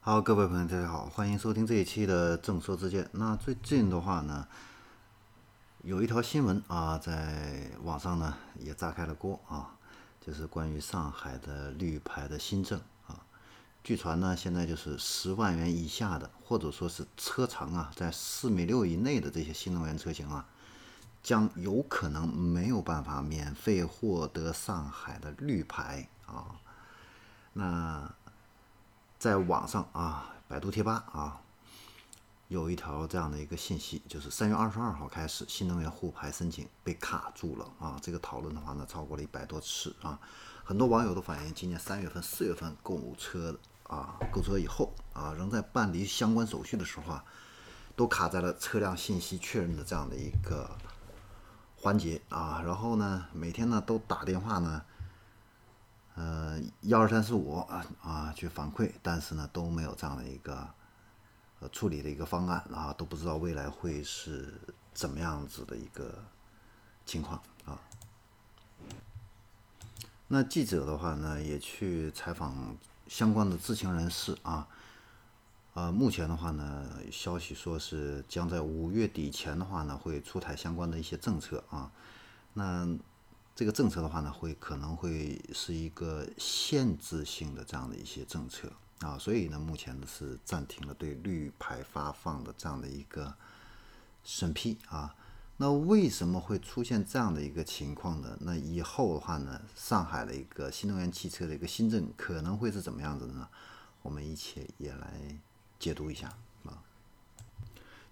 好，各位朋友，大家好，欢迎收听这一期的正说之见。那最近的话呢，有一条新闻啊，在网上呢也炸开了锅啊，就是关于上海的绿牌的新政啊。据传呢，现在就是十万元以下的，或者说是车长啊在四米六以内的这些新能源车型啊，将有可能没有办法免费获得上海的绿牌啊。那在网上啊，百度贴吧啊，有一条这样的一个信息，就是三月二十二号开始，新能源沪牌申请被卡住了啊。这个讨论的话呢，超过了一百多次啊。很多网友都反映，今年三月份、四月份购车啊，购车以后啊，仍在办理相关手续的时候啊，都卡在了车辆信息确认的这样的一个环节啊。然后呢，每天呢都打电话呢。呃，幺二三四五啊啊，去反馈，但是呢都没有这样的一个呃处理的一个方案啊，都不知道未来会是怎么样子的一个情况啊。那记者的话呢，也去采访相关的知情人士啊，呃，目前的话呢，消息说是将在五月底前的话呢，会出台相关的一些政策啊，那。这个政策的话呢，会可能会是一个限制性的这样的一些政策啊，所以呢，目前呢是暂停了对绿牌发放的这样的一个审批啊。那为什么会出现这样的一个情况呢？那以后的话呢，上海的一个新能源汽车的一个新政可能会是怎么样子的呢？我们一起也来解读一下啊。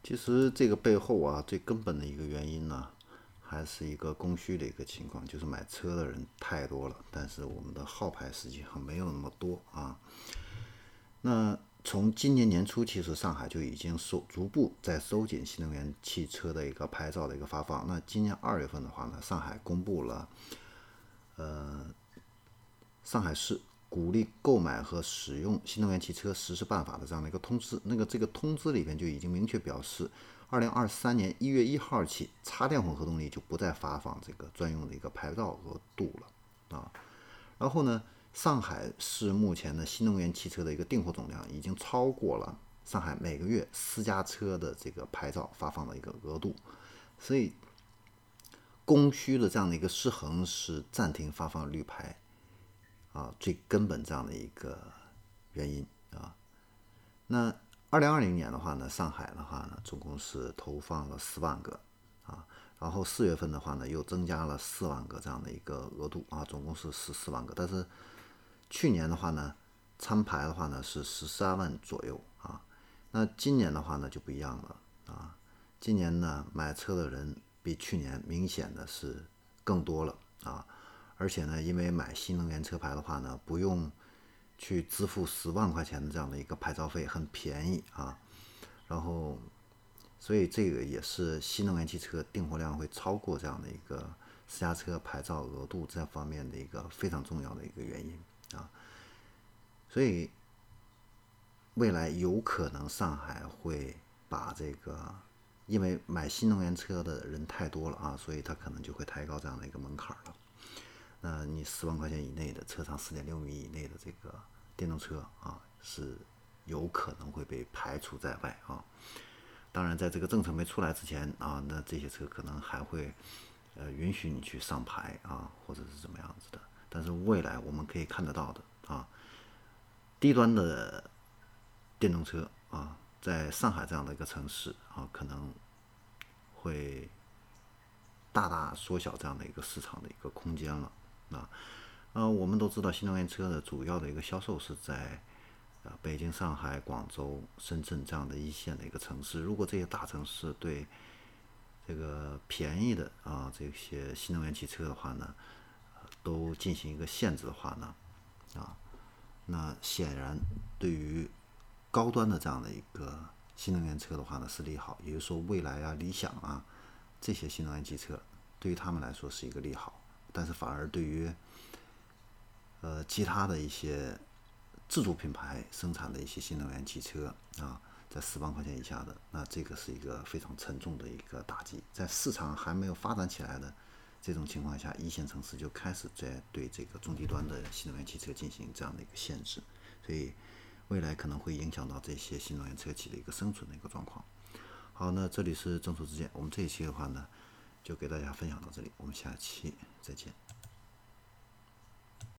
其实这个背后啊，最根本的一个原因呢。还是一个供需的一个情况，就是买车的人太多了，但是我们的号牌实际上没有那么多啊。那从今年年初，其实上海就已经收逐步在收紧新能源汽车的一个牌照的一个发放。那今年二月份的话呢，上海公布了，呃，上海市鼓励购买和使用新能源汽车实施办法的这样的一个通知。那个这个通知里边就已经明确表示。二零二三年一月一号起，插电混合动力就不再发放这个专用的一个牌照额度了啊。然后呢，上海市目前的新能源汽车的一个订货总量已经超过了上海每个月私家车的这个牌照发放的一个额度，所以供需的这样的一个失衡是暂停发放绿牌啊最根本这样的一个原因啊。那。二零二零年的话呢，上海的话呢，总共是投放了四万个啊，然后四月份的话呢，又增加了四万个这样的一个额度啊，总共是十四万个。但是去年的话呢，参牌的话呢是十三万左右啊，那今年的话呢就不一样了啊，今年呢买车的人比去年明显的是更多了啊，而且呢，因为买新能源车牌的话呢，不用。去支付十万块钱的这样的一个牌照费很便宜啊，然后，所以这个也是新能源汽车订货量会超过这样的一个私家车牌照额度这方面的一个非常重要的一个原因啊，所以未来有可能上海会把这个，因为买新能源车的人太多了啊，所以他可能就会抬高这样的一个门槛了。那你十万块钱以内的车长四点六米以内的这个电动车啊，是有可能会被排除在外啊。当然，在这个政策没出来之前啊，那这些车可能还会呃允许你去上牌啊，或者是怎么样子的。但是未来我们可以看得到的啊，低端的电动车啊，在上海这样的一个城市啊，可能会大大缩小这样的一个市场的一个空间了。啊，呃，我们都知道新能源车的主要的一个销售是在呃北京、上海、广州、深圳这样的一线的一个城市。如果这些大城市对这个便宜的啊这些新能源汽车的话呢，都进行一个限制的话呢，啊，那显然对于高端的这样的一个新能源车的话呢是利好。也就是说，蔚来啊、理想啊这些新能源汽车对于他们来说是一个利好。但是反而对于呃其他的一些自主品牌生产的一些新能源汽车啊，在十万块钱以下的，那这个是一个非常沉重的一个打击。在市场还没有发展起来的这种情况下，一线城市就开始在对这个中低端的新能源汽车进行这样的一个限制。所以未来可能会影响到这些新能源车企的一个生存的一个状况。好，那这里是政府之间，我们这一期的话呢。就给大家分享到这里我们下期再见。